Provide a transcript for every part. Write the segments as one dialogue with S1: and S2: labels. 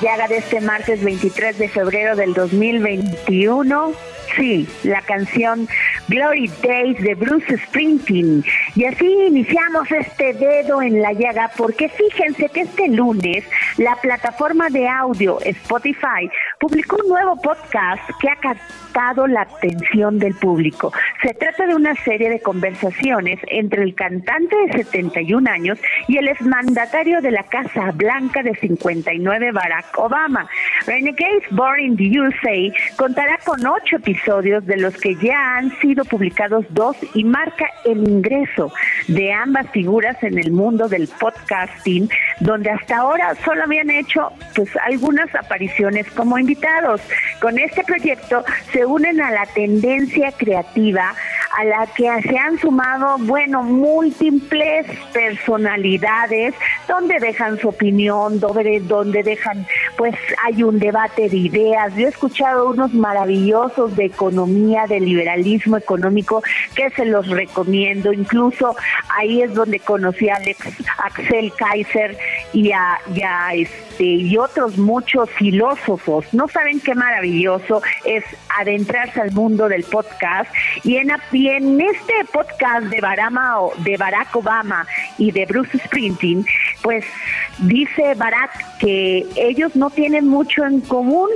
S1: Llaga de este martes 23 de febrero del 2021? Sí, la canción Glory Days de Bruce Springsteen. Y así iniciamos este dedo en la llaga porque fíjense que este lunes la plataforma de audio Spotify publicó un nuevo podcast que ha captado la atención del público. Se trata de una serie de conversaciones entre el cantante de 71 años y el exmandatario de la Casa Blanca de 59, Barack Obama. Renegades Born in the USA contará con ocho episodios de los que ya han sido publicados dos y marca el ingreso de ambas figuras en el mundo del podcasting, donde hasta ahora solo habían hecho pues algunas apariciones como invitados. Con este proyecto se unen a la tendencia creativa a la que se han sumado, bueno, múltiples personalidades, donde dejan su opinión, donde, donde dejan, pues hay un debate de ideas. Yo he escuchado unos maravillosos de economía, de liberalismo económico, que se los recomiendo. Incluso ahí es donde conocí a Alex, Axel Kaiser y a, y este, y otros muchos filósofos. No saben qué maravilloso es adentrarse al mundo del podcast y en, y en este podcast de Barama, de Barack Obama y de Bruce Springsteen, pues dice Barack que ellos no tienen mucho en común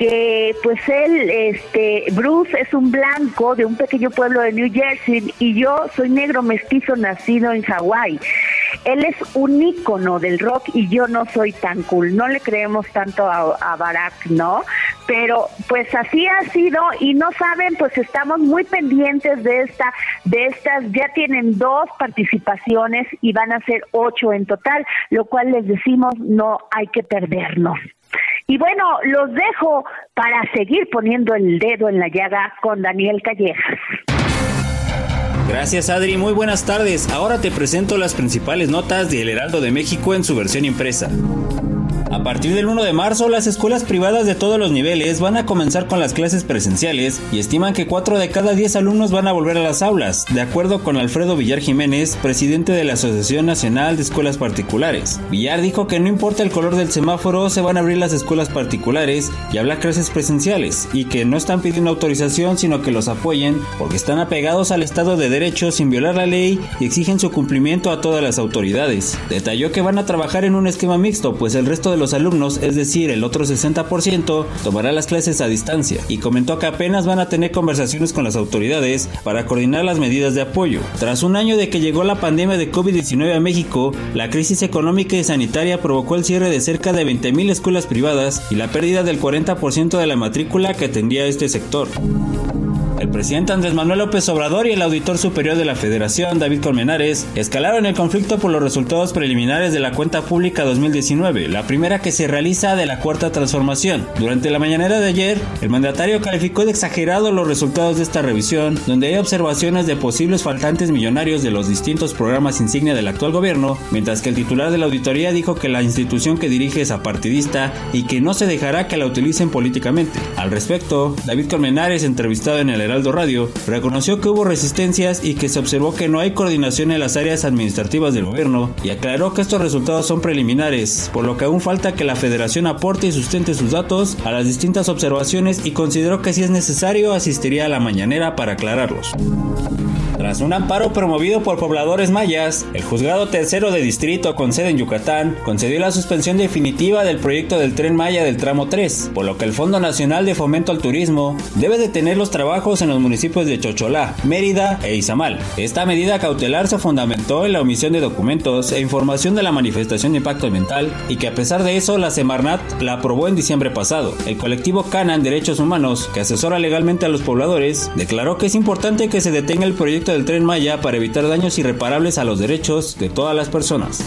S1: que pues él, este, Bruce es un blanco de un pequeño pueblo de New Jersey y yo soy negro mestizo nacido en Hawái. Él es un ícono del rock y yo no soy tan cool. No le creemos tanto a, a Barack, ¿no? Pero pues así ha sido y no saben, pues estamos muy pendientes de esta, de estas, ya tienen dos participaciones y van a ser ocho en total, lo cual les decimos no hay que perdernos. Y bueno, los dejo para seguir poniendo el dedo en la llaga con Daniel Callejas.
S2: Gracias Adri, muy buenas tardes. Ahora te presento las principales notas de El Heraldo de México en su versión impresa. A partir del 1 de marzo, las escuelas privadas de todos los niveles van a comenzar con las clases presenciales y estiman que 4 de cada 10 alumnos van a volver a las aulas, de acuerdo con Alfredo Villar Jiménez, presidente de la Asociación Nacional de Escuelas Particulares. Villar dijo que no importa el color del semáforo, se van a abrir las escuelas particulares y hablar clases presenciales y que no están pidiendo autorización, sino que los apoyen porque están apegados al Estado de Derecho sin violar la ley y exigen su cumplimiento a todas las autoridades. Detalló que van a trabajar en un esquema mixto, pues el resto de los alumnos, es decir, el otro 60%, tomará las clases a distancia y comentó que apenas van a tener conversaciones con las autoridades para coordinar las medidas de apoyo. Tras un año de que llegó la pandemia de COVID-19 a México, la crisis económica y sanitaria provocó el cierre de cerca de 20.000 escuelas privadas y la pérdida del 40% de la matrícula que atendía este sector. El presidente Andrés Manuel López Obrador y el auditor superior de la Federación, David Colmenares, escalaron el conflicto por los resultados preliminares de la cuenta pública 2019, la primera que se realiza de la cuarta transformación. Durante la mañanera de ayer, el mandatario calificó de exagerado los resultados de esta revisión, donde hay observaciones de posibles faltantes millonarios de los distintos programas insignia del actual gobierno, mientras que el titular de la auditoría dijo que la institución que dirige es apartidista y que no se dejará que la utilicen políticamente. Al respecto, David Colmenares, entrevistado en el Heraldo Radio, reconoció que hubo resistencias y que se observó que no hay coordinación en las áreas administrativas del gobierno y aclaró que estos resultados son preliminares, por lo que aún falta que la federación aporte y sustente sus datos a las distintas observaciones y consideró que si es necesario asistiría a la mañanera para aclararlos. Tras un amparo promovido por pobladores mayas, el juzgado tercero de distrito con sede en Yucatán concedió la suspensión definitiva del proyecto del tren Maya del tramo 3, por lo que el Fondo Nacional de Fomento al Turismo debe detener los trabajos en los municipios de Chocholá, Mérida e Izamal. Esta medida cautelar se fundamentó en la omisión de documentos e información de la manifestación de impacto ambiental y que a pesar de eso la Semarnat la aprobó en diciembre pasado. El colectivo Canan Derechos Humanos, que asesora legalmente a los pobladores, declaró que es importante que se detenga el proyecto del tren Maya para evitar daños irreparables a los derechos de todas las personas.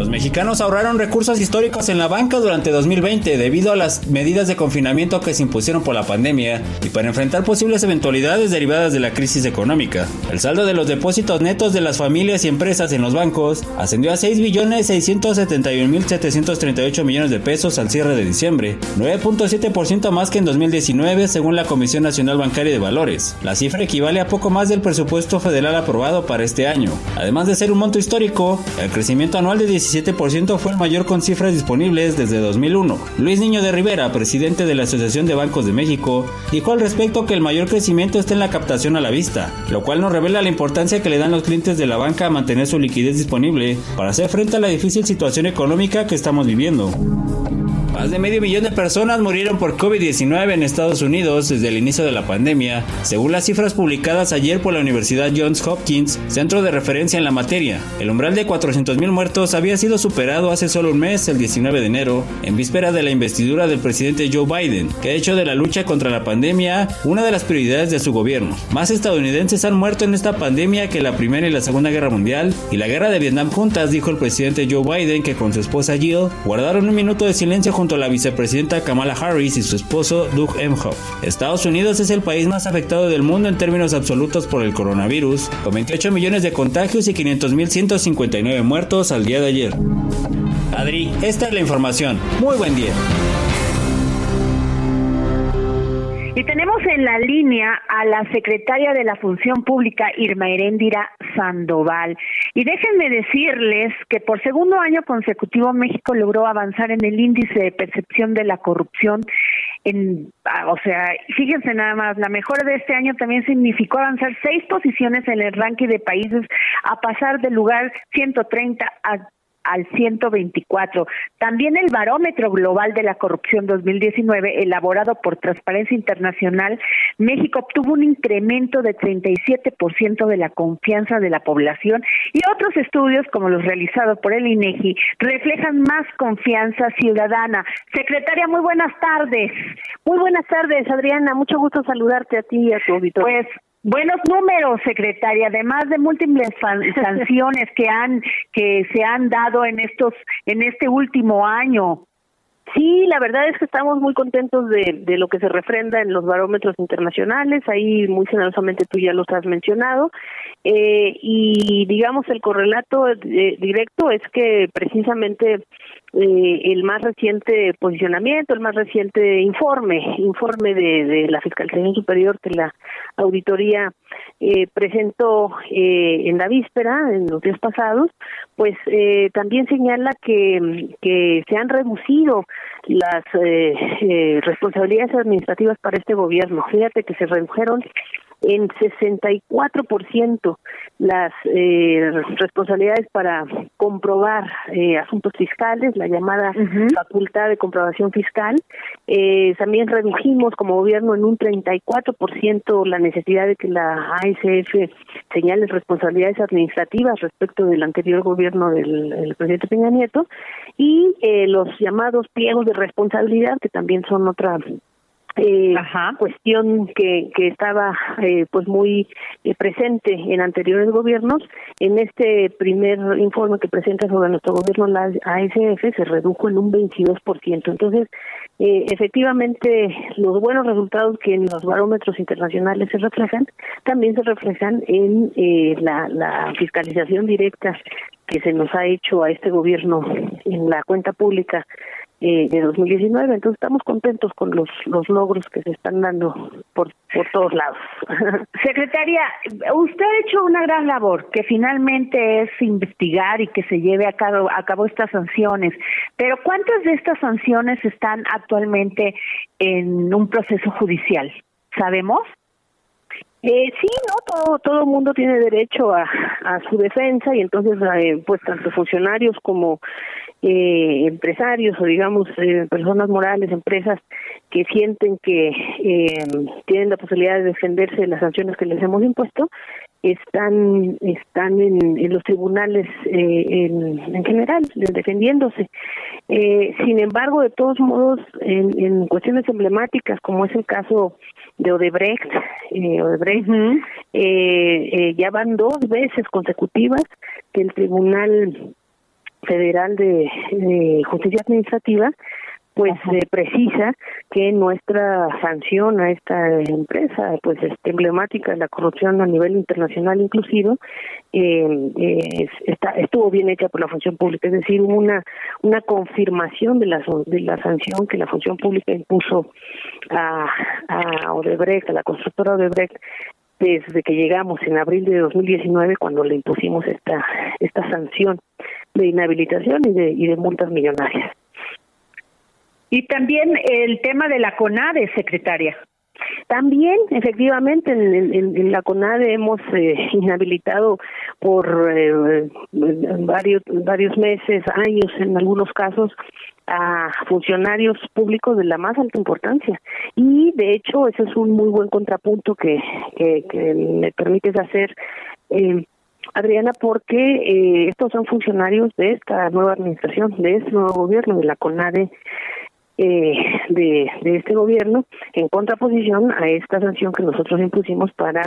S2: Los mexicanos ahorraron recursos históricos en la banca durante 2020 debido a las medidas de confinamiento que se impusieron por la pandemia y para enfrentar posibles eventualidades derivadas de la crisis económica. El saldo de los depósitos netos de las familias y empresas en los bancos ascendió a 6.671.738 millones de pesos al cierre de diciembre, 9.7% más que en 2019 según la Comisión Nacional Bancaria de Valores. La cifra equivale a poco más del presupuesto federal aprobado para este año. Además de ser un monto histórico, el crecimiento anual de 17% fue el mayor con cifras disponibles desde 2001. Luis Niño de Rivera, presidente de la Asociación de Bancos de México, dijo al respecto que el mayor crecimiento está en la captación a la vista, lo cual nos revela la importancia que le dan los clientes de la banca a mantener su liquidez disponible para hacer frente a la difícil situación económica que estamos viviendo. Más de medio millón de personas murieron por COVID-19 en Estados Unidos desde el inicio de la pandemia, según las cifras publicadas ayer por la Universidad Johns Hopkins, centro de referencia en la materia. El umbral de 400.000 muertos había sido superado hace solo un mes, el 19 de enero, en víspera de la investidura del presidente Joe Biden, que ha hecho de la lucha contra la pandemia una de las prioridades de su gobierno. Más estadounidenses han muerto en esta pandemia que la Primera y la Segunda Guerra Mundial y la Guerra de Vietnam juntas, dijo el presidente Joe Biden, que con su esposa Jill guardaron un minuto de silencio junto la vicepresidenta Kamala Harris y su esposo Doug Emhoff. Estados Unidos es el país más afectado del mundo en términos absolutos por el coronavirus, con 28 millones de contagios y 500.159 muertos al día de ayer. Adri, esta es la información. Muy buen día.
S1: Y tenemos en la línea a la secretaria de la Función Pública, Irma Heréndira Sandoval. Y déjenme decirles que por segundo año consecutivo México logró avanzar en el índice de percepción de la corrupción. En, o sea, fíjense nada más, la mejora de este año también significó avanzar seis posiciones en el ranking de países a pasar del lugar 130 a al 124. También el Barómetro Global de la Corrupción 2019, elaborado por Transparencia Internacional, México obtuvo un incremento de 37% de la confianza de la población y otros estudios, como los realizados por el INEGI, reflejan más confianza ciudadana. Secretaria, muy buenas tardes.
S3: Muy buenas tardes, Adriana. Mucho gusto saludarte a ti y a tu auditorio.
S1: Pues Buenos números, secretaria, además de múltiples sanciones que han que se han dado en estos en este último año.
S3: Sí, la verdad es que estamos muy contentos de, de lo que se refrenda en los barómetros internacionales, ahí muy generosamente tú ya los has mencionado, eh, y digamos el correlato eh, directo es que precisamente eh, el más reciente posicionamiento, el más reciente informe, informe de, la Fiscalización Superior que la auditoría eh, presentó eh, en la víspera, en los días pasados, pues eh, también señala que, que se han reducido las eh, eh, responsabilidades administrativas para este gobierno. Fíjate que se redujeron en 64% las eh, responsabilidades para comprobar eh, asuntos fiscales, la llamada facultad de comprobación fiscal. Eh, también redujimos como gobierno en un 34% la necesidad de que la ASF señale responsabilidades administrativas respecto del anterior gobierno del, del presidente Peña Nieto y eh, los llamados pliegos de responsabilidad que también son otra eh, cuestión que, que estaba eh, pues muy eh, presente en anteriores gobiernos. En este primer informe que presenta sobre nuestro gobierno, la ASF, se redujo en un 22%. Entonces, eh, efectivamente, los buenos resultados que en los barómetros internacionales se reflejan, también se reflejan en eh, la, la fiscalización directa que se nos ha hecho a este gobierno en la cuenta pública eh, de 2019. Entonces estamos contentos con los, los logros que se están dando por, por todos lados.
S1: Secretaria, usted ha hecho una gran labor, que finalmente es investigar y que se lleve a cabo, a cabo estas sanciones. Pero ¿cuántas de estas sanciones están actualmente en un proceso judicial? ¿Sabemos?
S3: Eh, sí, no, todo todo mundo tiene derecho a, a su defensa y entonces eh, pues tanto funcionarios como eh, empresarios o digamos eh, personas morales, empresas que sienten que eh, tienen la posibilidad de defenderse de las sanciones que les hemos impuesto, están están en, en los tribunales eh, en, en general defendiéndose. Eh, sin embargo, de todos modos, en, en cuestiones emblemáticas como es el caso de Odebrecht, eh, Odebrecht eh, eh, ya van dos veces consecutivas que el Tribunal Federal de, de Justicia Administrativa pues eh, precisa que nuestra sanción a esta empresa pues es emblemática de la corrupción a nivel internacional inclusive eh, eh, es- está estuvo bien hecha por la función pública. Es decir hubo una una confirmación de la de la sanción que la función pública impuso a a Odebrecht a la constructora Odebrecht desde que llegamos en abril de 2019 cuando le impusimos esta esta sanción de inhabilitación y de y de multas millonarias
S1: Y también el tema de la CONADE, secretaria.
S3: También, efectivamente, en, la CONADE hemos eh, inhabilitado por eh, varios varios meses, años, en algunos casos, a funcionarios públicos de la más alta importancia. Y, de hecho, ese es un muy buen contrapunto que, que, que me permites hacer. Eh, Adriana, porque eh, estos son funcionarios de esta nueva administración, de este nuevo gobierno, de la CONADE, eh, de, de este gobierno en contraposición a esta sanción que nosotros impusimos para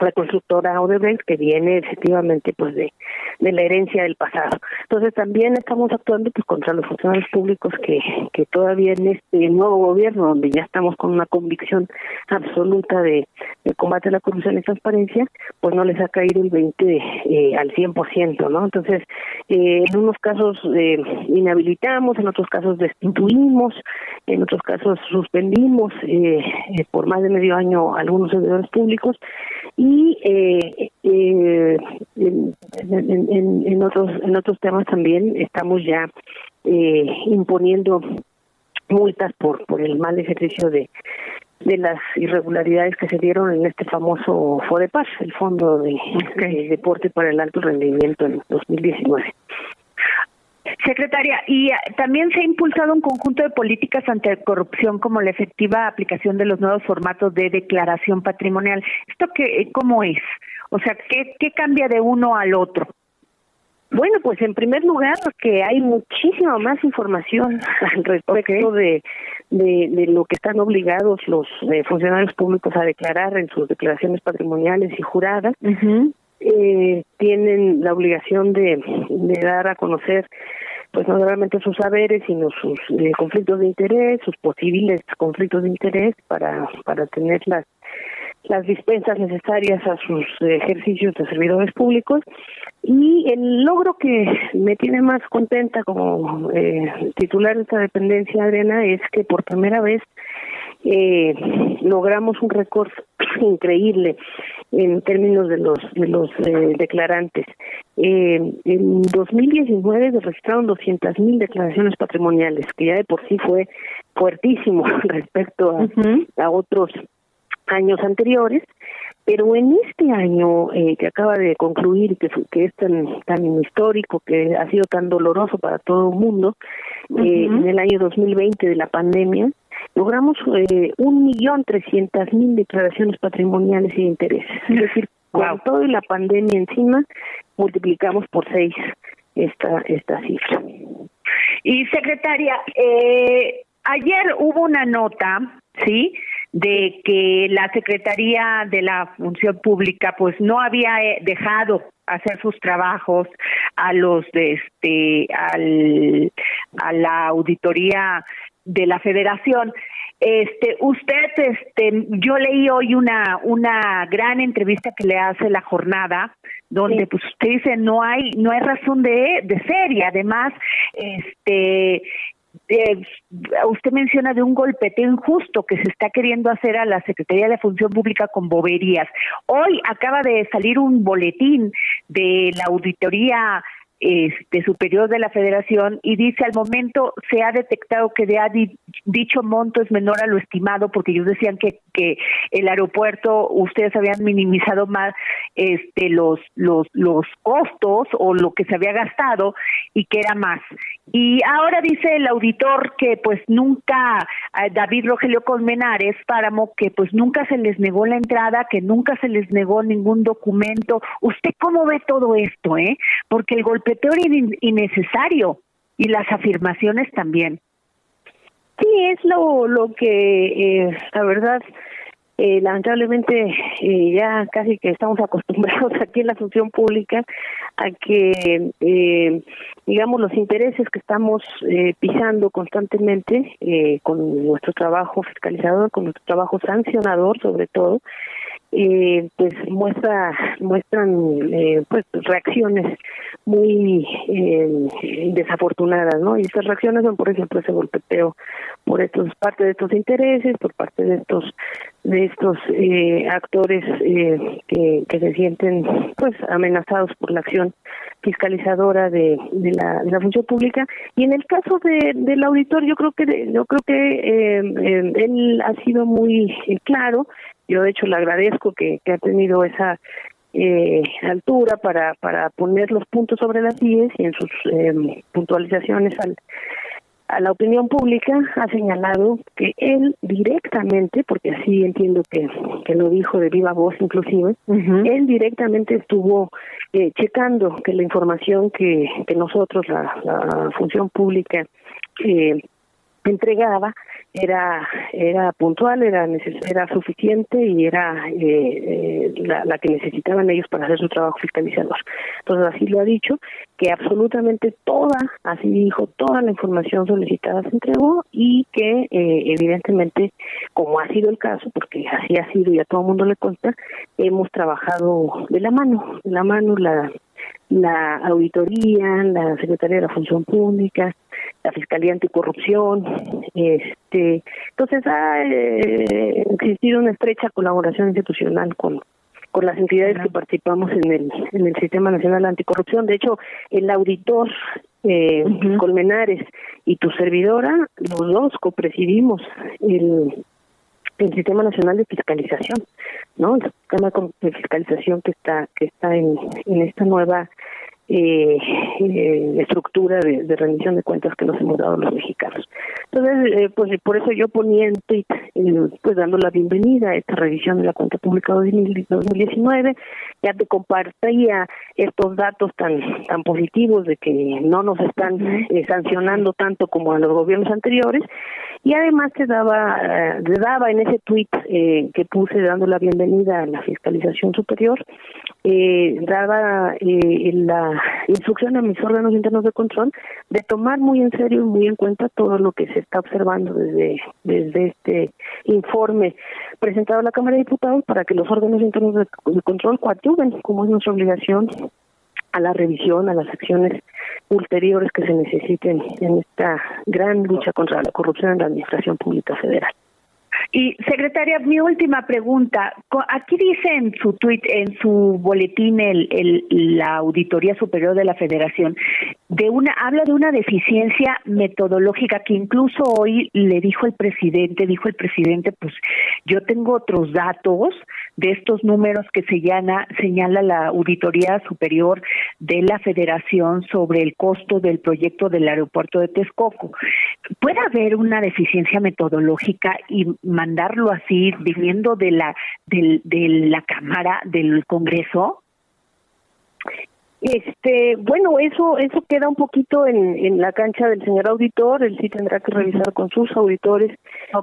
S3: la constructora Odebrecht que viene efectivamente pues de, de la herencia del pasado. Entonces también estamos actuando pues contra los funcionarios públicos que, que todavía en este nuevo gobierno donde ya estamos con una convicción absoluta de, de combate a la corrupción y transparencia, pues no les ha caído el 20 eh, al 100%, ¿no? Entonces, eh, en unos casos eh, inhabilitamos, en otros casos destituimos, en otros casos suspendimos eh, eh, por más de medio año algunos servidores públicos y eh, eh, en, en, en, otros en otros temas también estamos ya eh, imponiendo multas por por el mal ejercicio de de las irregularidades que se dieron en este famoso FODEPAR, el Fondo de, de Deporte para el Alto Rendimiento en 2019.
S1: Secretaria, y también se ha impulsado un conjunto de políticas anticorrupción como la efectiva aplicación de los nuevos formatos de declaración patrimonial. ¿Esto qué, cómo es? O sea, ¿qué, qué cambia de uno al otro?
S3: Bueno, pues en primer lugar que hay muchísima más información al respecto de, de, de lo que están obligados los eh, funcionarios públicos a declarar en sus declaraciones patrimoniales y juradas. Eh, tienen la obligación de, de dar a conocer pues no solamente sus saberes, sino sus eh, conflictos de interés, sus posibles conflictos de interés para, para tener las, las dispensas necesarias a sus ejercicios de servidores públicos. Y el logro que me tiene más contenta como eh, titular de esta dependencia, Adriana, es que por primera vez eh, logramos un récord increíble en términos de los de los eh, declarantes. Eh, en 2019 se registraron 200.000 mil declaraciones patrimoniales, que ya de por sí fue fuertísimo respecto a, a otros años anteriores, pero en este año eh, que acaba de concluir, que, que es tan, tan histórico, que ha sido tan doloroso para todo el mundo, eh, en el año 2020 de la pandemia, logramos eh, un millón trescientas mil declaraciones patrimoniales y de intereses. Es decir, con todo y la pandemia encima, multiplicamos por seis esta, esta cifra.
S1: Y secretaria, eh, ayer hubo una nota, ¿sí? de que la Secretaría de la Función Pública pues no había eh, dejado hacer sus trabajos a los de este al a la auditoría de la Federación. Este, usted, este, yo leí hoy una una gran entrevista que le hace la jornada, donde pues usted dice no hay no hay razón de de ser y además, este, eh, usted menciona de un golpeteo injusto que se está queriendo hacer a la Secretaría de Función Pública con boberías. Hoy acaba de salir un boletín de la auditoría este superior de la Federación y dice al momento se ha detectado que de dicho monto es menor a lo estimado porque ellos decían que que el aeropuerto ustedes habían minimizado más este los los los costos o lo que se había gastado y que era más. Y ahora dice el auditor que pues nunca David Rogelio Colmenares Páramo que pues nunca se les negó la entrada que nunca se les negó ningún documento. Usted cómo ve todo esto eh porque el golpe golpeteo innecesario y las afirmaciones también.
S3: Sí, es lo, lo que, eh, la verdad, eh, lamentablemente eh, ya casi que estamos acostumbrados aquí en la función pública a que, eh, digamos, los intereses que estamos eh, pisando constantemente con nuestro trabajo fiscalizador, con nuestro trabajo sancionador sobre todo, eh, pues muestra muestran eh, pues reacciones muy eh, desafortunadas no y estas reacciones son por ejemplo ese golpeteo por estos parte de estos intereses por parte de estos de estos eh, actores eh, que, que se sienten pues amenazados por la acción fiscalizadora de, la, de la función pública. Y en el caso de, del auditor yo creo que yo creo que eh, él ha sido muy claro yo de hecho le agradezco que, que ha tenido esa eh, altura para para poner los puntos sobre las IES y en sus eh, puntualizaciones al a la opinión pública ha señalado que él directamente, porque así entiendo que, que lo dijo de viva voz inclusive, él directamente estuvo eh, checando que la información que, que nosotros, la, la función pública, eh, entregaba era era puntual, era era suficiente y era eh, eh, la, la que necesitaban ellos para hacer su trabajo fiscalizador. Entonces así lo ha dicho, que absolutamente toda, así dijo, toda la información solicitada se entregó y que eh, evidentemente, como ha sido el caso, porque así ha sido y a todo el mundo le consta, hemos trabajado de la mano, de la mano la la auditoría, la Secretaría de la Función Pública, la Fiscalía Anticorrupción, este, entonces ha eh, existido una estrecha colaboración institucional con con las entidades que participamos en el en el Sistema Nacional Anticorrupción. De hecho, el auditor eh, Colmenares y tu servidora, los dos copresidimos el el Sistema Nacional de Fiscalización, ¿no? El sistema de fiscalización que está que está en, en esta nueva eh, eh, estructura de, de, rendición de cuentas que nos hemos dado los mexicanos. Entonces, eh, pues por eso yo ponía en tweet, eh, pues dando la bienvenida a esta revisión de la cuenta pública 2019, ya te compartía estos datos tan tan positivos de que no nos están eh, sancionando tanto como a los gobiernos anteriores. Y además te daba, eh, te daba en ese tuit eh, que puse dando la bienvenida a la fiscalización superior, eh, daba eh, la instrucción a mis órganos internos de control de tomar muy en serio y muy en cuenta todo lo que se está observando desde, desde este informe presentado a la Cámara de Diputados para que los órganos internos de, de control coadyuven, como es nuestra obligación, a la revisión, a las acciones ulteriores que se necesiten en esta gran lucha contra la corrupción en la Administración Pública Federal.
S1: Y secretaria, mi última pregunta. Aquí dice en su tweet, en su boletín, el- la Auditoría Superior de la Federación, de una habla de una deficiencia metodológica que incluso hoy le dijo el presidente, dijo el presidente, pues yo tengo otros datos de estos números que señala, señala la Auditoría Superior de la Federación sobre el costo del proyecto del aeropuerto de Texcoco. ¿Puede haber una deficiencia metodológica y mandarlo así, viniendo de la, del- de la Cámara, del Congreso?
S3: Este, bueno, eso eso queda un poquito en, en la cancha del señor auditor, él sí tendrá que revisar con sus auditores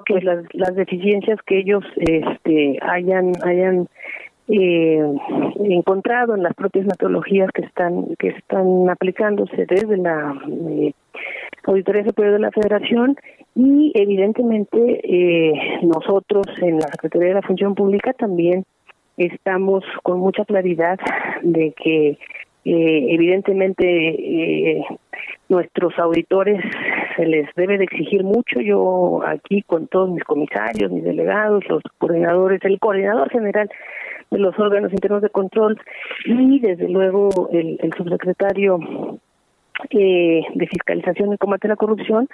S3: pues las, las deficiencias que ellos este hayan hayan eh, encontrado en las propias metodologías que están que están aplicándose desde la eh, Auditoría Superior de la Federación y evidentemente eh, nosotros en la Secretaría de la Función Pública también estamos con mucha claridad de que eh, evidentemente eh, nuestros auditores se les debe de exigir mucho. Yo aquí con todos mis comisarios, mis delegados, los coordinadores, el coordinador general de los órganos internos de control y desde luego el, el subsecretario eh, de fiscalización y combate a la corrupción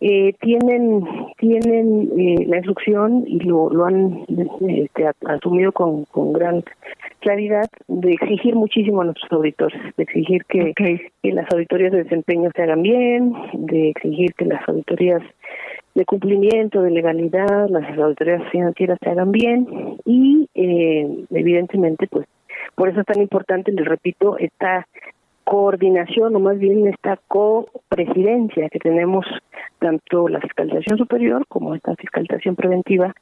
S3: eh, tienen tienen eh, la instrucción y lo, lo han este, asumido con, con gran claridad de exigir muchísimo a nuestros auditores, de exigir que, que las auditorías de desempeño se hagan bien, de exigir que las auditorías de cumplimiento, de legalidad, las auditorías financieras se hagan bien y eh, evidentemente pues por eso es tan importante, les repito, esta coordinación o más bien esta copresidencia que tenemos tanto la fiscalización superior como esta fiscalización preventiva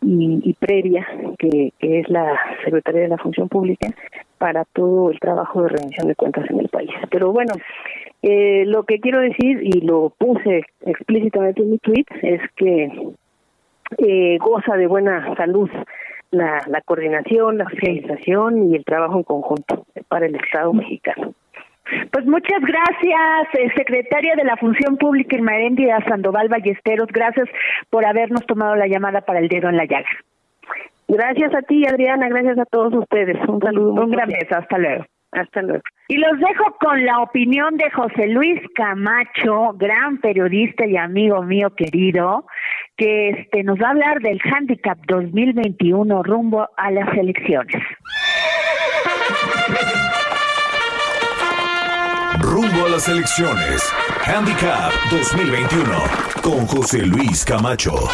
S3: y, previa que, que es la Secretaría de la Función Pública para todo el trabajo de rendición de cuentas en el país. Pero bueno, eh, lo que quiero decir y lo puse explícitamente en mi tweet es que eh, goza de buena salud la, la coordinación, la fiscalización y el trabajo en conjunto para el Estado mexicano.
S1: Pues muchas gracias, eh, secretaria de la Función Pública Irma Heréndira Sandoval Ballesteros. Gracias por habernos tomado la llamada para el dedo en la llaga.
S3: Gracias a ti, Adriana, gracias a todos ustedes. Un saludo.
S1: Un gran beso, hasta luego.
S3: Hasta luego.
S1: Y los dejo con la opinión de José Luis Camacho, gran periodista y amigo mío querido, que este nos va a hablar del Handicap 2021 rumbo a las elecciones.
S4: Rumbo a las elecciones. Handicap 2021 con José Luis Camacho.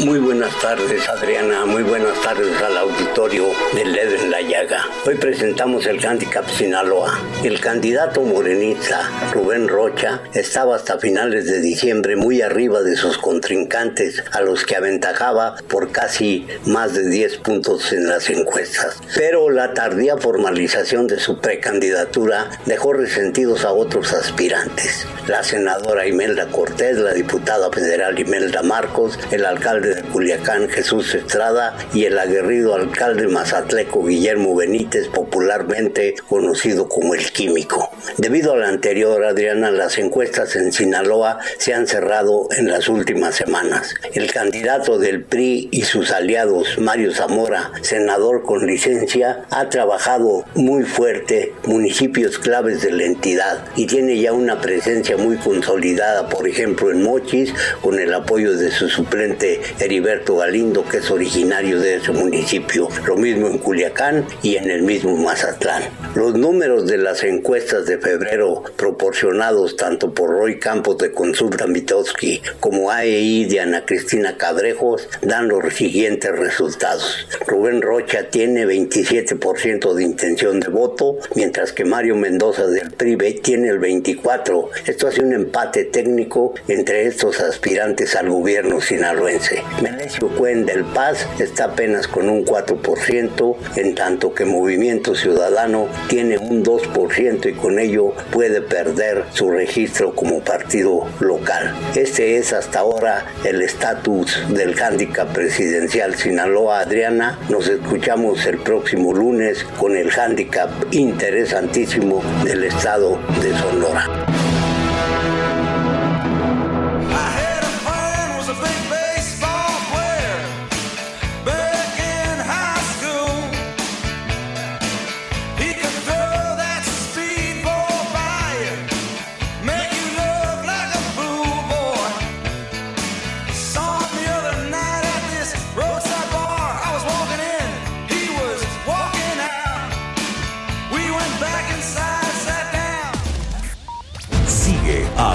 S5: Muy buenas tardes, Adriana. Muy buenas tardes al auditorio del Dedo en la Llaga. Hoy presentamos el Handicap Sinaloa. El candidato morenista Rubén Rocha estaba hasta finales de diciembre muy arriba de sus contrincantes, a los que aventajaba por casi más de 10 puntos en las encuestas. Pero la tardía formalización de su precandidatura dejó resentidos a otros aspirantes. La senadora Imelda Cortés, la diputada federal Imelda Marcos, el alcalde de Culiacán Jesús Estrada y el aguerrido alcalde mazatleco Guillermo Benítez, popularmente conocido como el Químico. Debido a la anterior, Adriana, las encuestas en Sinaloa se han cerrado en las últimas semanas. El candidato del PRI y sus aliados, Mario Zamora, senador con licencia, ha trabajado muy fuerte municipios claves de la entidad y tiene ya una presencia muy consolidada, por ejemplo, en Mochis, con el apoyo de su suplente Heriberto Galindo, que es originario de ese municipio. Lo mismo en Culiacán y en el mismo Mazatlán. Los números de las encuestas de febrero proporcionados tanto por Roy Campos de Consulta Mitowski como AEI de Ana Cristina Cabrejos dan los siguientes resultados. Rubén Rocha tiene 27% de intención de voto, mientras que Mario Mendoza del PRIBE tiene el 24%. Esto hace un empate técnico entre estos aspirantes al gobierno sinaloense. Menecio Cuen del Paz está apenas con un 4%, en tanto que Movimiento Ciudadano tiene un 2% y con ello puede perder su registro como partido local. Este es hasta ahora el estatus del handicap presidencial Sinaloa. Adriana, nos escuchamos el próximo lunes con el handicap interesantísimo del estado de Sonora.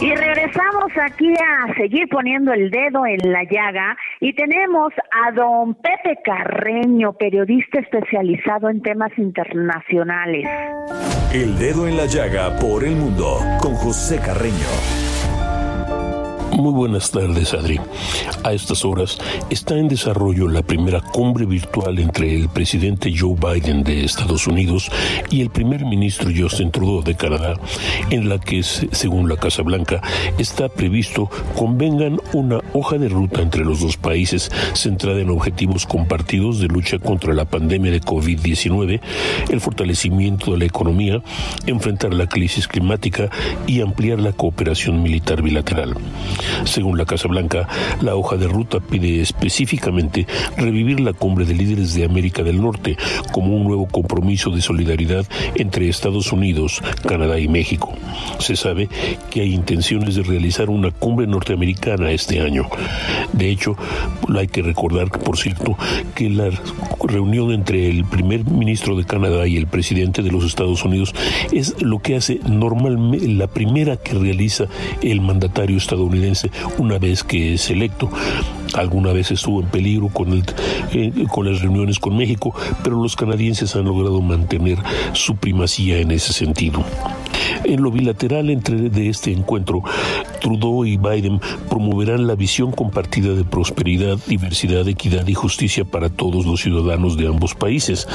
S1: Y regresamos aquí a seguir poniendo el dedo en la llaga y tenemos a don Pepe Carreño, periodista especializado en temas internacionales.
S4: El Dedo en la Llaga por el mundo con José Carreño.
S6: Muy buenas tardes, Adri. A estas horas está en desarrollo la primera cumbre virtual entre el presidente Joe Biden de Estados Unidos y el primer ministro Justin Trudeau de Canadá, en la que, se- según la Casa Blanca, está previsto convengan una hoja de ruta entre los dos países centrada en objetivos compartidos de lucha contra la pandemia de COVID-19, el fortalecimiento de la economía, enfrentar la crisis climática y ampliar la cooperación militar bilateral. Según la Casa Blanca, la hoja de ruta pide específicamente revivir la cumbre de líderes de América del Norte como un nuevo compromiso de solidaridad entre Estados Unidos, Canadá y México. Se sabe que hay intenciones de realizar una cumbre norteamericana este año. De hecho, hay que recordar, por cierto, que la reunión entre el primer ministro de Canadá y el presidente de los Estados Unidos es lo que hace normalmente la primera que realiza el mandatario estadounidense una vez que es electo. Alguna vez estuvo en peligro con, el, eh, con las reuniones con México, pero los canadienses han logrado mantener su primacía en ese sentido. En lo bilateral entre de este encuentro, Trudeau y Biden promoverán la visión compartida de prosperidad, diversidad, equidad y justicia para todos los ciudadanos de ambos países.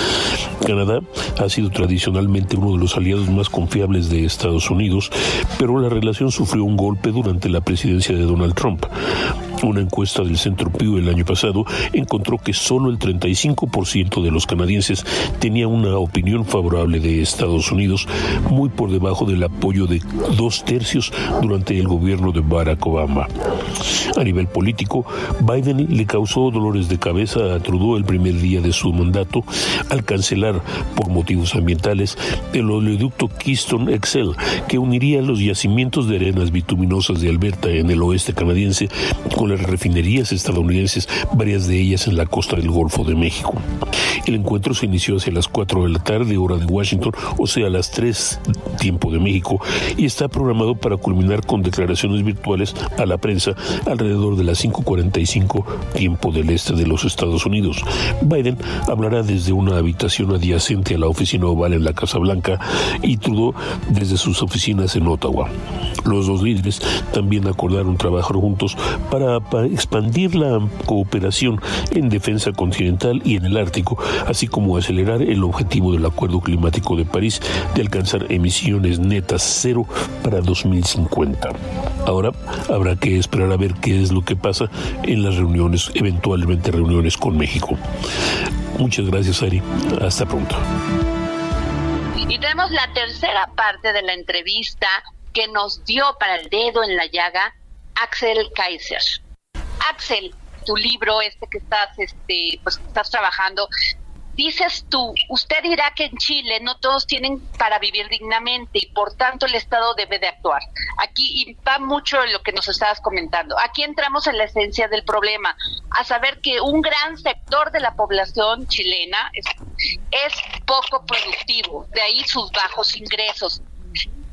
S6: Canadá ha sido tradicionalmente uno de los aliados más confiables de Estados Unidos, pero la relación sufrió un golpe durante la presidencia de Donald Trump. Una encuesta del Centro Pew el año pasado encontró que solo el 35% de los canadienses tenía una opinión favorable de Estados Unidos, muy por debajo del apoyo de dos tercios durante el gobierno de Barack Obama. A nivel político, Biden le causó dolores de cabeza a Trudeau el primer día de su mandato al cancelar, por motivos ambientales, el oleoducto Keystone XL, que uniría los yacimientos de arenas bituminosas de Alberta en el oeste canadiense con las refinerías estadounidenses, varias de ellas en la costa del Golfo de México. El encuentro se inició hacia las 4 de la tarde, hora de Washington, o sea, las 3 tiempo de México, y está programado para culminar con declaraciones virtuales a la prensa alrededor de las 5.45 tiempo del este de los Estados Unidos. Biden hablará desde una habitación adyacente a la oficina oval en la Casa Blanca y Trudeau desde sus oficinas en Ottawa. Los dos líderes también acordaron trabajar juntos para, para expandir la cooperación en defensa continental y en el Ártico, así como acelerar el objetivo del Acuerdo Climático de París de alcanzar emisiones netas cero para 2050. Ahora habrá que esperar a ver qué es lo que pasa en las reuniones, eventualmente reuniones con México. Muchas gracias, Ari. Hasta pronto.
S7: Y tenemos la tercera parte de la entrevista que nos dio para el dedo en la llaga Axel Kaiser. Axel, tu libro este que estás este pues estás trabajando dices tú, usted dirá que en Chile no todos tienen para vivir dignamente y por tanto el Estado debe de actuar. Aquí y va mucho en lo que nos estabas comentando. Aquí entramos en la esencia del problema, a saber que un gran sector de la población chilena es poco productivo, de ahí sus bajos ingresos.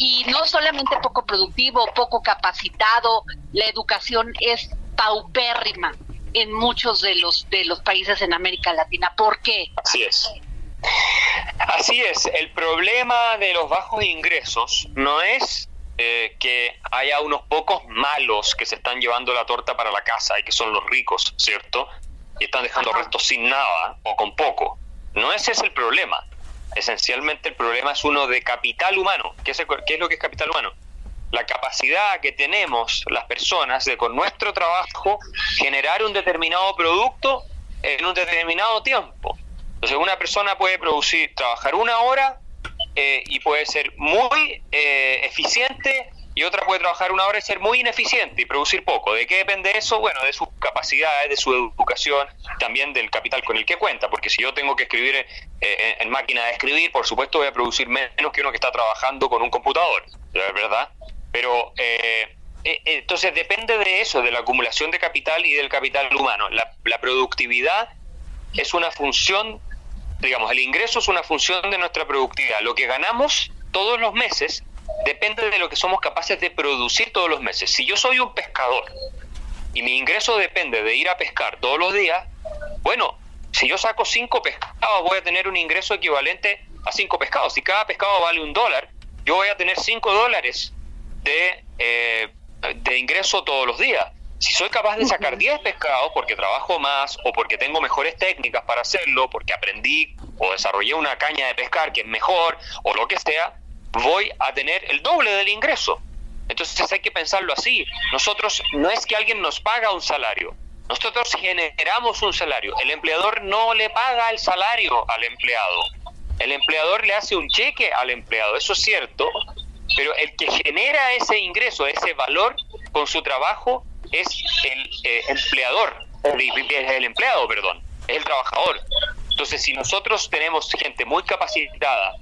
S7: Y no solamente poco productivo, poco capacitado, la educación es paupérrima en muchos de los de los países en América Latina. ¿Por qué?
S8: Así es. Así es, el problema de los bajos ingresos no es eh, que haya unos pocos malos que se están llevando la torta para la casa y que son los ricos, ¿cierto? Y están dejando restos sin nada o con poco. No ese es el problema. Esencialmente el problema es uno de capital humano. ¿Qué es, el- qué es lo que es capital humano? La capacidad que tenemos las personas de con nuestro trabajo generar un determinado producto en un determinado tiempo. Entonces una persona puede producir, trabajar una hora eh, y puede ser muy eh, eficiente y otra puede trabajar una hora y ser muy ineficiente y producir poco. ¿De qué depende eso? Bueno, de sus capacidades, de su educación, también del capital con el que cuenta, porque si yo tengo que escribir eh, en, en máquina de escribir, por supuesto voy a producir menos que uno que está trabajando con un computador, ¿es verdad? Pero eh, eh, entonces depende de eso, de la acumulación de capital y del capital humano. La, la productividad es una función, digamos, el ingreso es una función de nuestra productividad. Lo que ganamos todos los meses depende de lo que somos capaces de producir todos los meses. Si yo soy un pescador y mi ingreso depende de ir a pescar todos los días, bueno, si yo saco cinco pescados voy a tener un ingreso equivalente a cinco pescados. Si cada pescado vale un dólar, yo voy a tener cinco dólares de, eh, de ingreso todos los días. Si soy capaz de sacar 10 pescados porque trabajo más o porque tengo mejores técnicas para hacerlo, porque aprendí o desarrollé una caña de pescar que es mejor o lo que sea, voy a tener el doble del ingreso. Entonces hay que pensarlo así. Nosotros no es que alguien nos paga un salario, nosotros generamos un salario. El empleador no le paga el salario al empleado. El empleador le hace un cheque al empleado, eso es cierto, pero el que genera ese ingreso, ese valor con su trabajo es el eh, empleador, es el empleado, perdón, es el trabajador. Entonces, si nosotros tenemos gente muy capacitada,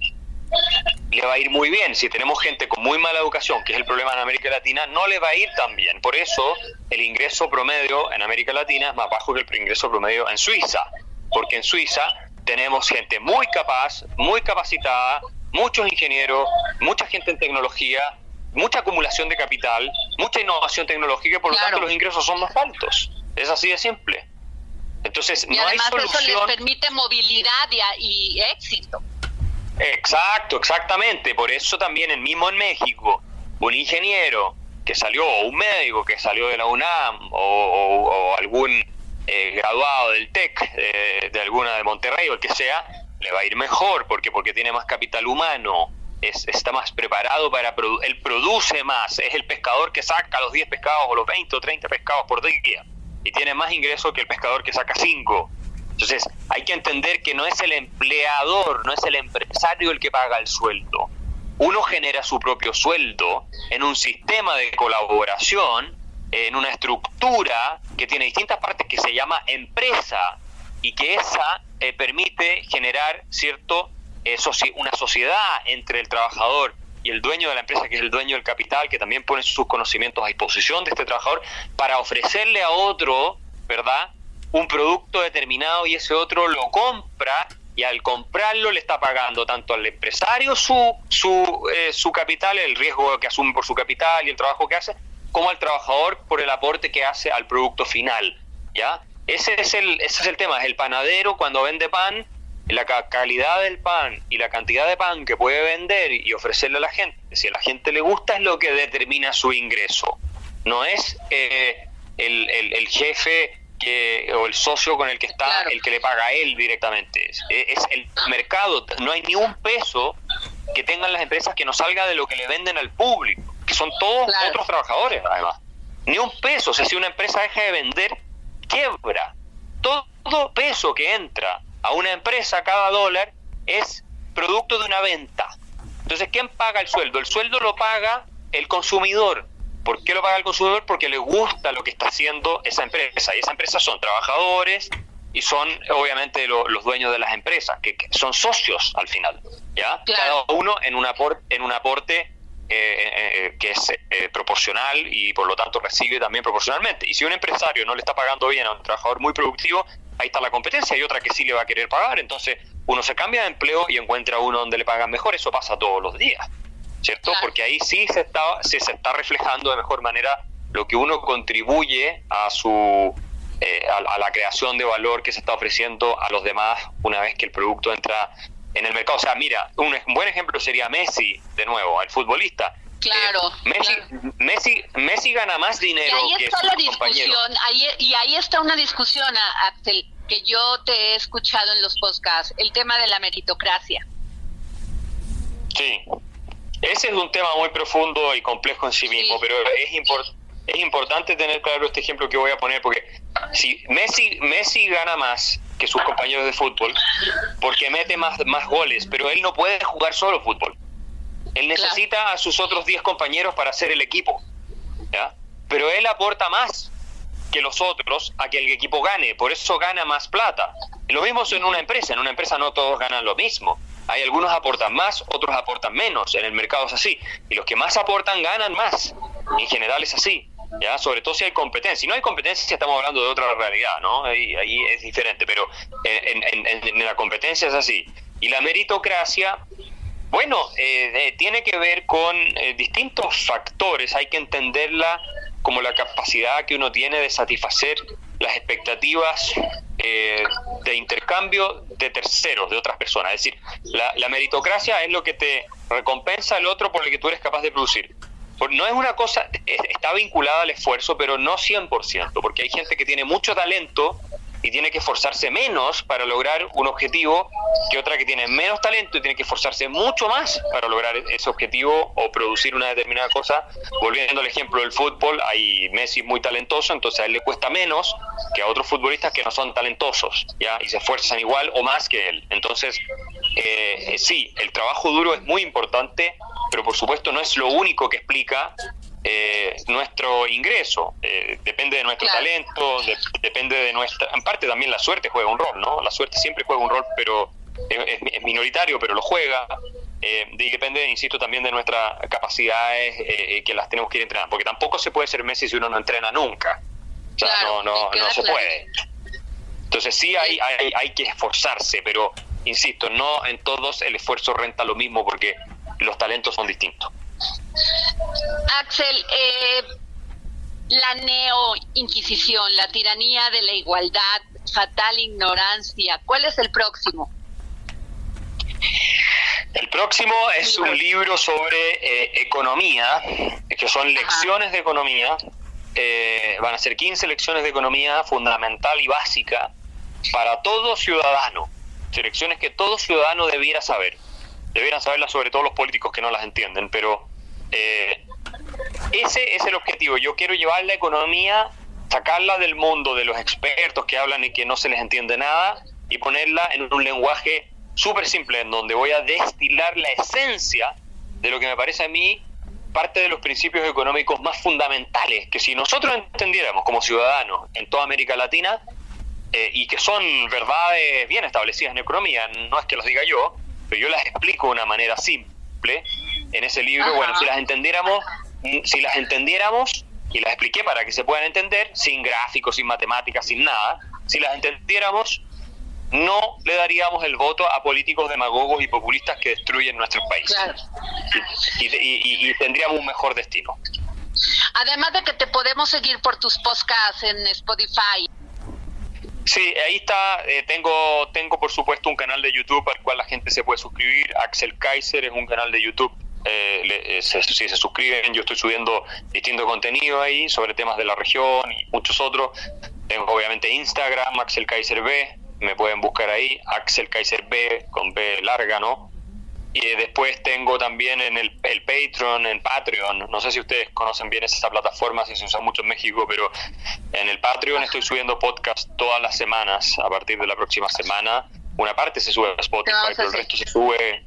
S8: le va a ir muy bien. Si tenemos gente con muy mala educación, que es el problema en América Latina, no le va a ir tan bien. Por eso, el ingreso promedio en América Latina es más bajo que el ingreso promedio en Suiza, porque en Suiza tenemos gente muy capaz, muy capacitada, muchos ingenieros, mucha gente en tecnología, mucha acumulación de capital, mucha innovación tecnológica y por lo tanto los ingresos son más altos. Es así de simple. Entonces,
S7: Y
S8: no hay
S7: además eso
S8: solución.
S7: les permite movilidad y, y éxito.
S8: Exacto, exactamente. Por eso también el mismo en México, un ingeniero que salió, o un médico que salió de la UNAM, o, o- o algún eh, graduado del TEC, eh, de alguna de Monterrey o el que sea, le va a ir mejor, porque porque tiene más capital humano, es, está más preparado para produ- él produce más, es el pescador que saca los 10 pescados o los 20 o 30 pescados por día y tiene más ingreso que el pescador que saca 5. Entonces, hay que entender que no es el empleador, no es el empresario el que paga el sueldo. Uno genera su propio sueldo en un sistema de colaboración, en una estructura que tiene distintas partes que se llama empresa y que esa eh, permite generar cierto eh, soci- una sociedad entre el trabajador y el dueño de la empresa, que es el dueño del capital, que también pone sus conocimientos a disposición de este trabajador para ofrecerle a otro, ¿verdad? Un producto determinado y ese otro lo compra y al comprarlo le está pagando tanto al empresario su, su, eh, su capital, el riesgo que asume por su capital y el trabajo que hace, como al trabajador por el aporte que hace al producto final. ¿ya? Ese, es el, ese es el tema, es el panadero cuando vende pan, la calidad del pan y la cantidad de pan que puede vender y ofrecerle a la gente, si a la gente le gusta es lo que determina su ingreso. No es eh, el, el, el jefe que o el socio con el que está el que le paga a él directamente. Es, es, el mercado. No hay ni un peso que tengan las empresas que no salga de lo que le venden al público que son todos otros trabajadores además. Ni un peso. O sea si una empresa deja de vender quiebra todo peso que entra a una empresa cada dólar es producto de una venta entonces quién paga el sueldo el sueldo lo paga el consumidor ¿Por qué lo paga el consumidor? Porque le gusta lo que está haciendo esa empresa. Y esa empresa son trabajadores y son obviamente los dueños de las empresas, que, son socios al final. ¿ya? Cada uno en un aporte, en un aporte eh, eh, que es eh, proporcional y por lo tanto recibe también proporcionalmente. Y si un empresario no le está pagando bien a un trabajador muy productivo, ahí está la competencia y otra que sí le va a querer pagar. Entonces uno se cambia de empleo y encuentra uno donde le pagan mejor. Eso pasa todos los días. ¿cierto? Porque ahí sí se está, se, se está reflejando de mejor manera lo que uno contribuye a su eh, a, la creación de valor que se está ofreciendo a los demás una vez que el producto entra en el mercado. O sea, mira, un, buen ejemplo sería Messi, de nuevo, el futbolista.
S7: Claro,
S8: eh, Messi, Messi, Messi gana más dinero
S7: y ahí está la discusión, ahí, y ahí está una discusión, Axel, que yo te he escuchado en los podcasts, el tema de la meritocracia.
S8: Sí, ese es un tema muy profundo y complejo en sí mismo, pero es, es importante tener claro este ejemplo que voy a poner, porque si Messi, Messi gana más que sus compañeros de fútbol, porque mete más, más goles, pero él no puede jugar solo fútbol. Él necesita a sus otros 10 compañeros para hacer el equipo. ¿ya? Pero él aporta más que los otros a que el equipo gane, por eso gana más plata. Lo mismo es en una empresa, en una empresa no todos ganan lo mismo. Hay algunos aportan más, otros aportan menos. En el mercado es así. Y los que más aportan ganan más. En general es así. ¿Ya? Sobre todo si hay competencia. Si no hay competencia, estamos hablando de otra realidad, ¿no? Ahí, es diferente. Pero en, la competencia es así. Y la meritocracia, bueno, eh, eh, tiene que ver con eh, distintos factores. Hay que entenderla como la capacidad que uno tiene de satisfacer las expectativas eh, de intercambio de terceros, de otras personas. Es decir, la, meritocracia es lo que te recompensa al otro por lo que tú eres capaz de producir. No es una cosa, está vinculada al esfuerzo, pero no 100%, porque hay gente que tiene mucho talento y tiene que esforzarse menos para lograr un objetivo que otra que tiene menos talento y tiene que esforzarse mucho más para lograr ese objetivo o producir una determinada cosa. Volviendo al ejemplo del fútbol, hay Messi muy talentoso, entonces a él le cuesta menos que a otros futbolistas que no son talentosos. Y se esfuerzan igual o más que él. Entonces, eh, eh sí, el trabajo duro es muy importante, pero por supuesto no es lo único que explica eh, nuestro ingreso. Eh, depende de nuestro talento, depende de nuestra... En parte también la suerte juega un rol, ¿no? La suerte siempre juega un rol, pero es, minoritario, pero lo juega. Eh, y depende, insisto, también de nuestras capacidades que las tenemos que ir entrenando. Porque tampoco se puede ser Messi si uno no entrena nunca. O sea, no, no, no se puede. Entonces sí hay, hay, hay que esforzarse, pero insisto, no en todos el esfuerzo renta lo mismo porque los talentos son distintos.
S7: Axel, eh, la neo-inquisición, la tiranía de la igualdad, fatal ignorancia, ¿cuál es el próximo?
S8: El próximo es un libro sobre eh, economía, que son lecciones de economía. Eh, van a ser 15 lecciones de economía fundamental y básica para todo ciudadano. Lecciones que todo ciudadano debiera saber. Debieran saberlas sobre todo los políticos que no las entienden, pero eh, ese es el objetivo. Yo quiero llevar la economía, sacarla del mundo de los expertos que hablan y que no se les entiende nada y ponerla en un lenguaje súper simple, en donde voy a destilar la esencia de lo que me parece a mí parte de los principios económicos más fundamentales, que si nosotros entendiéramos como ciudadanos en toda América Latina, eh, y que son verdades bien establecidas en economía, no es que los diga yo, pero yo las explico de una manera simple, en ese libro, bueno, si las entendiéramos, mm, si las entendiéramos, y las expliqué para que se puedan entender, sin gráficos, sin matemáticas, sin nada, si las entendiéramos, no le daríamos el voto a políticos demagogos y populistas que destruyen nuestro país. Y, y- y- y tendríamos un mejor destino.
S7: Además de que te podemos seguir por tus podcasts en Spotify.
S8: Sí, ahí está. eh, tengo, tengo por supuesto un canal de YouTube al cual la gente se puede suscribir. Axel Kaiser es un canal de YouTube. eh, le- eh, se- si se suscriben, yo estoy subiendo distinto contenido ahí sobre temas de la región y muchos otros. Tengo obviamente Instagram, Axel Kaiser B. Me pueden buscar ahí, Axel Kaiser B con B larga, ¿no? Y después tengo también en el, el Patreon, en Patreon, no sé si ustedes conocen bien esa plataforma, si se usa mucho en México, pero en el Patreon estoy subiendo podcast todas las semanas, a partir de la próxima semana. Una parte se sube a Spotify, pero el resto se sube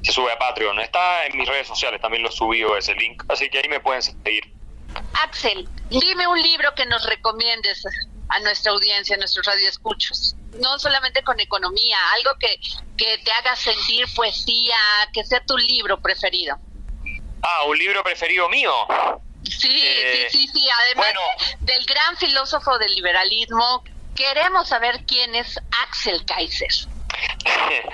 S8: se sube a Patreon. Está en mis redes sociales, también lo subí ese link, así que ahí me pueden seguir.
S7: Axel, dime un libro que nos recomiendes a nuestra audiencia, a nuestros radioescuchos. No solamente con economía, algo que, que te haga sentir poesía, que sea tu libro preferido.
S8: Ah, un libro preferido mío.
S7: Sí,
S8: Eh,
S7: sí, sí, sí. Además del gran filósofo del liberalismo, queremos saber quién es Axel Kaiser.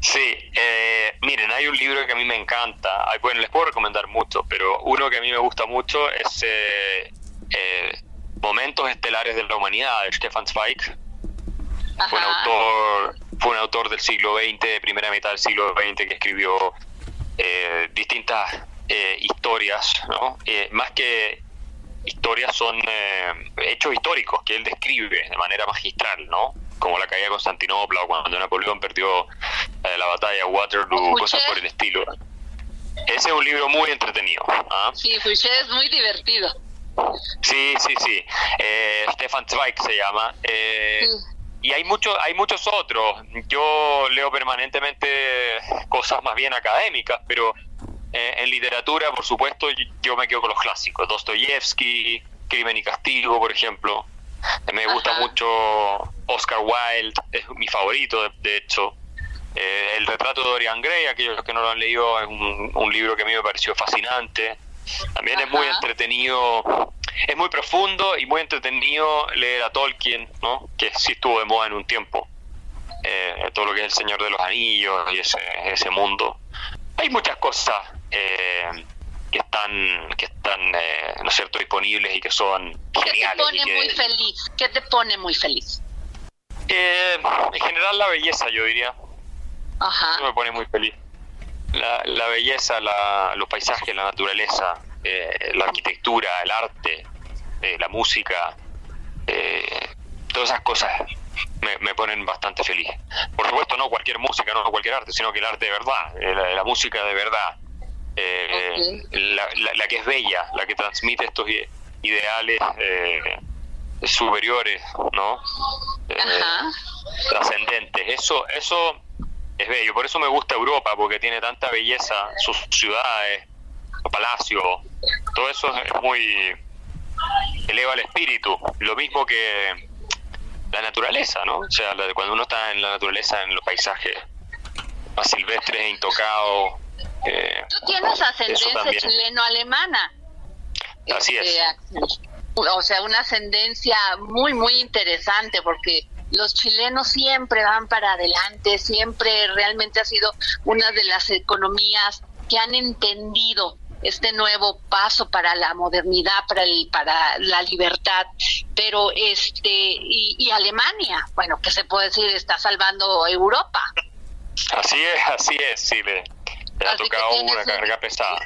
S8: Sí, eh, miren, hay un libro que a mí me encanta. Bueno, les puedo recomendar mucho, pero uno que a mí me gusta mucho es eh, eh, Momentos Estelares de la Humanidad, de Stefan Zweig. Fue un autor, fue un autor del siglo XX, de primera mitad del siglo XX, que escribió eh, distintas eh, historias, ¿no? Eh, más que historias son eh, hechos históricos que él describe de manera magistral, ¿no? Como la caída de Constantinopla o cuando Napoleón perdió eh, la batalla de Waterloo, cosas por el estilo. Ese es un libro muy entretenido. ¿ah?
S7: Sí, Fouché es muy divertido.
S8: Sí, sí, sí. Eh, Stefan Zweig se llama. Eh, Y hay, mucho, hay muchos otros. Yo leo permanentemente cosas más bien académicas, pero eh, en literatura, por supuesto, yo me quedo con los clásicos. Dostoyevsky, Crimen y Castigo, por ejemplo. Me gusta mucho Oscar Wilde, es mi favorito, de, de hecho. Eh, el retrato de Dorian Gray, aquellos que no lo han leído, es un, un libro que a mí me pareció fascinante. También es muy entretenido, es muy profundo y muy entretenido leer a Tolkien, ¿no? que sí estuvo de moda en un tiempo. Eh, todo lo que es el Señor de los Anillos y ese, ese mundo. Hay muchas cosas eh, que están, que están eh, ¿no es cierto?, disponibles y que son
S7: ¿Qué te
S8: geniales.
S7: pone
S8: que-
S7: muy feliz? ¿Qué te pone muy feliz?
S8: Eh, en general la belleza, yo diría.
S7: Ajá.
S8: Eso me pone muy feliz. La, la belleza, la- los paisajes, la naturaleza, eh, la arquitectura, el arte, eh, la música, eh, todas esas cosas me, me ponen bastante feliz. Por supuesto, no cualquier música, no cualquier arte, sino que el arte de verdad, eh, la, la música de verdad, la, la- la que es bella, la que transmite estos ideales eh, superiores, ¿no? Trascendentes. Eso, eso es bello. Por eso me gusta Europa, porque tiene tanta belleza, sus ciudades, los palacios, todo eso es muy eleva el espíritu. Lo mismo que la naturaleza, ¿no? O sea, cuando uno está en la naturaleza, en los paisajes más silvestres e intocados. eh,
S7: Tú tienes ascendencia chileno-alemana.
S8: Así es.
S7: Este. O sea, una ascendencia muy, muy interesante porque los chilenos siempre van para adelante, siempre realmente ha sido una de las economías que han entendido este nuevo paso para la modernidad, para el, para la libertad, pero este y, y Alemania, bueno, que se puede decir está salvando Europa.
S8: Así es, así es, sí, le, le ha tocado una
S7: un-
S8: carga pesada.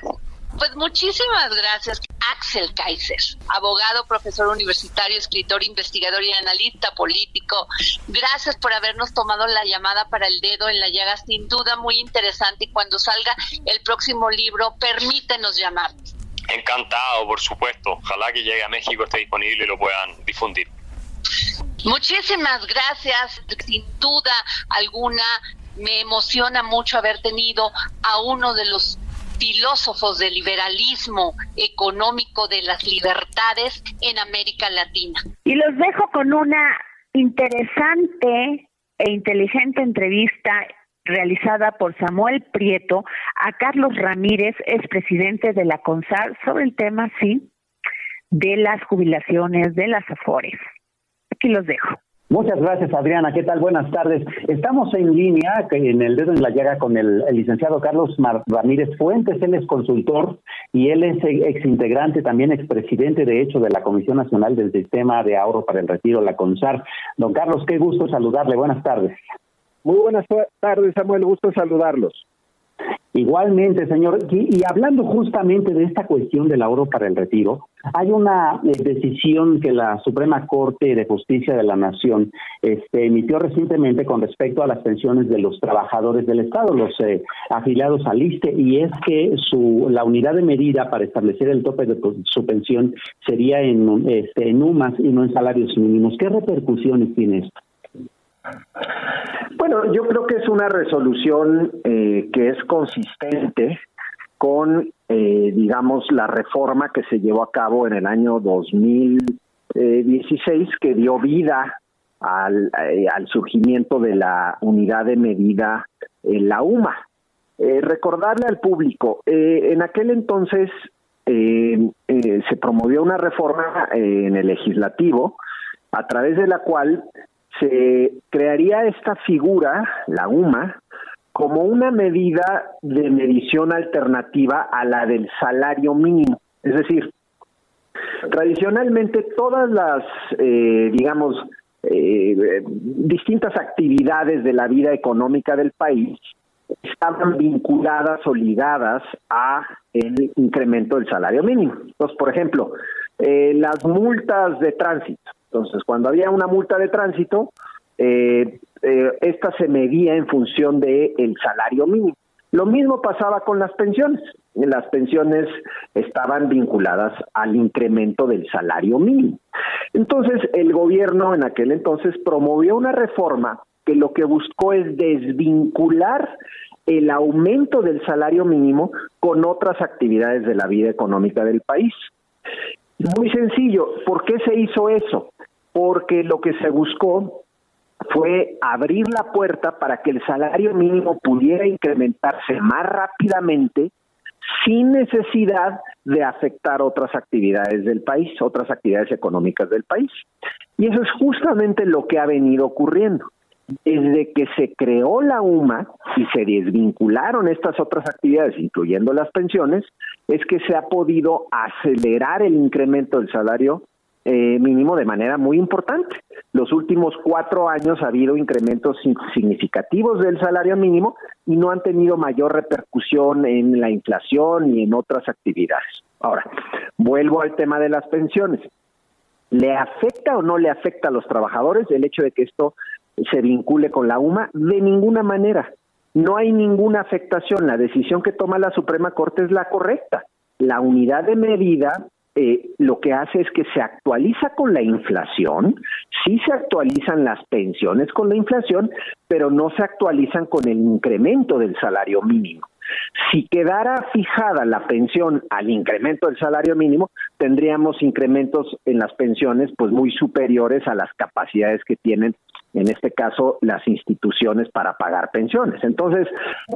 S7: Pues muchísimas gracias, Axel Kaiser, abogado, profesor universitario, escritor, investigador y analista político. Gracias por habernos tomado la llamada para el dedo en la llaga, sin duda muy interesante. Y cuando salga el próximo libro, permítenos llamar.
S8: Encantado, por supuesto. Ojalá que llegue a México, esté disponible y lo puedan difundir.
S7: Muchísimas gracias. Sin duda alguna, me emociona mucho haber tenido a uno de los filósofos del liberalismo económico de las libertades en América Latina.
S1: Y los dejo con una interesante e inteligente entrevista realizada por Samuel Prieto a Carlos Ramírez, expresidente de la CONSAR, sobre el tema, sí, de las jubilaciones, de las afores. Aquí los dejo.
S9: Muchas gracias, Adriana. ¿Qué tal? Buenas tardes. Estamos en línea en el dedo en la llaga con el, licenciado Carlos Ramírez Fuentes. Él es consultor y él es exintegrante, también expresidente, de hecho, de la Comisión Nacional del Sistema de Ahorro para el Retiro, la CONSAR. Don Carlos, qué gusto saludarle. Buenas tardes.
S10: Muy buenas tardes, Samuel. Gusto saludarlos.
S9: Igualmente, señor. Y, hablando justamente de esta cuestión del ahorro para el retiro, hay una eh, decisión que la Suprema Corte de Justicia de la Nación este, emitió recientemente con respecto a las pensiones de los trabajadores del Estado, los eh, afiliados al ISTE, y es que su la unidad de medida para establecer el tope de su pensión sería en, este, en UMAS y no en salarios mínimos. ¿Qué repercusiones tiene esto?
S10: Bueno, yo creo que es una resolución eh, que es consistente con, eh, digamos, la reforma que se llevó a cabo en el año 2016, que dio vida al, eh, al surgimiento de la unidad de medida en la UMA. recordarle al público, en aquel entonces se promovió una reforma en el legislativo a través de la cual se crearía esta figura, la UMA, como una medida de medición alternativa a la del salario mínimo. Es decir, tradicionalmente todas las, eh, digamos, eh, distintas actividades de la vida económica del país estaban vinculadas o ligadas a el incremento del salario mínimo. Entonces, por ejemplo, eh, las multas de tránsito entonces, cuando había una multa de tránsito, eh, eh, esta se medía en función del el salario mínimo. Lo mismo pasaba con las pensiones. Las pensiones estaban vinculadas al incremento del salario mínimo. Entonces, el gobierno en aquel entonces promovió una reforma que lo que buscó es desvincular el aumento del salario mínimo con otras actividades de la vida económica del país. Muy sencillo, ¿por qué se hizo eso? Porque lo que se buscó fue abrir la puerta para que el salario mínimo pudiera incrementarse más rápidamente sin necesidad de afectar otras actividades del país, otras actividades económicas del país. Y eso es justamente lo que ha venido ocurriendo. Desde que se creó la UMA y se desvincularon estas otras actividades, incluyendo las pensiones, es que se ha podido acelerar el incremento del salario eh, mínimo de manera muy importante. Los últimos cuatro años ha habido incrementos significativos del salario mínimo y no han tenido mayor repercusión en la inflación y en otras actividades. Ahora, vuelvo al tema de las pensiones. ¿Le afecta o no le afecta a los trabajadores el hecho de que esto se vincule con la UMA? De ninguna manera. No hay ninguna afectación. La decisión que toma la Suprema Corte es la correcta. La unidad de medida eh, lo que hace es que se actualiza con la inflación, sí se actualizan las pensiones con la inflación, pero no se actualizan con el incremento del salario mínimo. Si quedara fijada la pensión al incremento del salario mínimo, tendríamos incrementos en las pensiones pues muy superiores a las capacidades que tienen en este caso las instituciones para pagar pensiones. Entonces,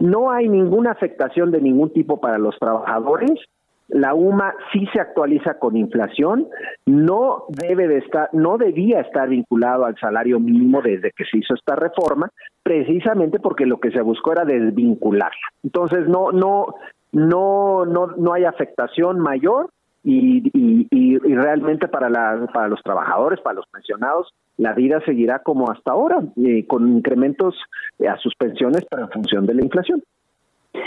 S10: no hay ninguna afectación de ningún tipo para los trabajadores la UMA sí se actualiza con inflación, no debe de estar, no debía estar vinculado al salario mínimo desde que se hizo esta reforma, precisamente porque lo que se buscó era desvincularla. Entonces no, no, no, no, no hay afectación mayor y, y, realmente para para los trabajadores, para los pensionados, la vida seguirá como hasta ahora, eh, con incrementos a sus pensiones, en función de la inflación.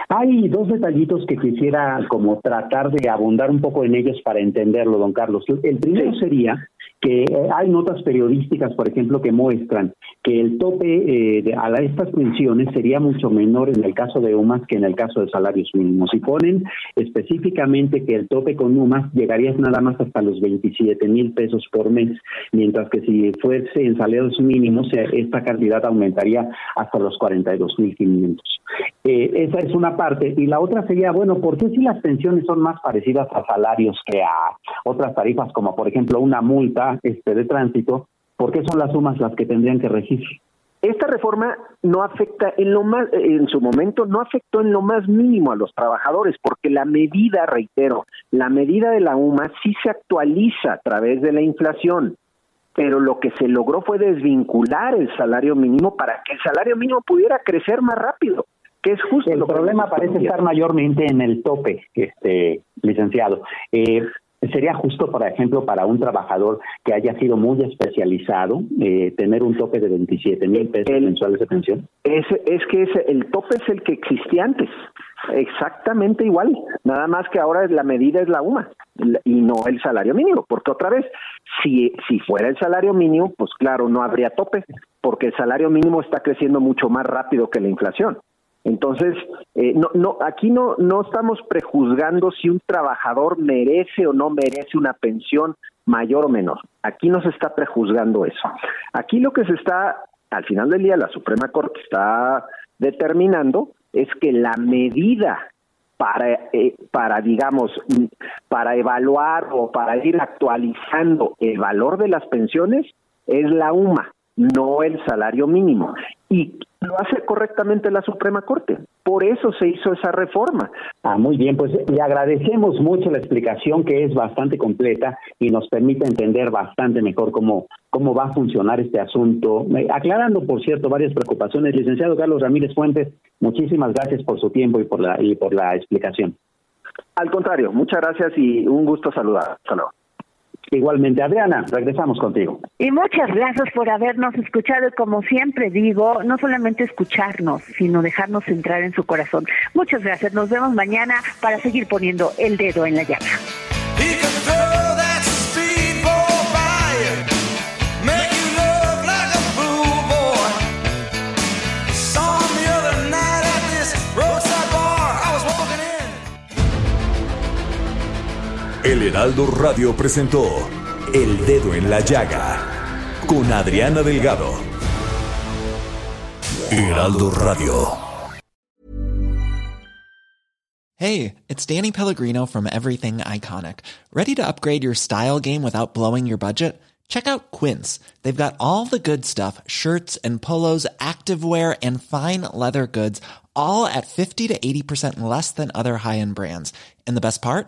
S9: Hay dos detallitos que quisiera como tratar de abundar un poco en ellos para entenderlo, don Carlos. El primero sería que eh, hay notas periodísticas, por ejemplo, que muestran que el tope eh, a estas pensiones sería mucho menor en el caso de UMAS que en el caso de salarios mínimos. Y ponen específicamente que el tope con UMAS llegaría nada más hasta los 27 mil pesos por mes, mientras que si fuese en salarios mínimos, eh, esta cantidad aumentaría hasta los 42 mil 500. Eh, esa es una parte. Y la otra sería, bueno, ¿por qué si las pensiones son más parecidas a salarios que a otras tarifas, como por ejemplo una multa este, de tránsito, ¿por qué son las sumas las que tendrían que regir?
S10: esta reforma no afecta en lo más, en su momento no afectó en lo más mínimo a los trabajadores, porque la medida, reitero, la medida de la UMA sí se actualiza a través de la inflación, pero lo que se logró fue desvincular el salario mínimo para que el salario mínimo pudiera crecer más rápido, que es justo
S9: el problema parece estar mayormente en el tope, este licenciado. Eh, Sería justo, por ejemplo, para un trabajador que haya sido muy especializado, eh, tener un tope de 27 mil pesos mensuales de pensión.
S10: Es, es que ese, el tope es el que existía antes, exactamente igual, nada más que ahora la medida es la UMA y no el salario mínimo, porque otra vez, si, si fuera el salario mínimo, pues claro, no habría tope, porque el salario mínimo está creciendo mucho más rápido que la inflación. Entonces, eh, no, no, aquí no, no estamos prejuzgando si un trabajador merece o no merece una pensión mayor o menor. Aquí no se está prejuzgando eso. Aquí lo que se está, al final del día, la Suprema Corte está determinando es que la medida para, eh, para, digamos, para evaluar o para ir actualizando el valor de las pensiones es la UMA, no el salario mínimo. Y lo hace correctamente la Suprema Corte. Por eso se hizo esa reforma.
S9: Ah, muy bien, pues le agradecemos mucho la explicación que es bastante completa y nos permite entender bastante mejor cómo, cómo va a funcionar este asunto. Eh, Aclarando, por cierto, varias preocupaciones. Licenciado Carlos Ramírez Fuentes, muchísimas gracias por su tiempo y por la, y por la explicación.
S10: Al contrario, muchas gracias y un gusto saludar. Hasta luego.
S9: Igualmente, Adriana, regresamos contigo.
S1: Y muchas gracias por habernos escuchado y como siempre digo, no solamente escucharnos, sino dejarnos entrar en su corazón. Muchas gracias, nos vemos mañana para seguir poniendo el dedo en la llaga.
S4: El Heraldo Radio presentó El Dedo en la Llaga con Adriana Delgado. Heraldo Radio.
S11: Hey, it's Danny Pellegrino from Everything Iconic. Ready to upgrade your style game without blowing your budget? Check out Quince. They've got all the good stuff shirts and polos, activewear, and fine leather goods, all at 50 to 80% less than other high end brands. And the best part?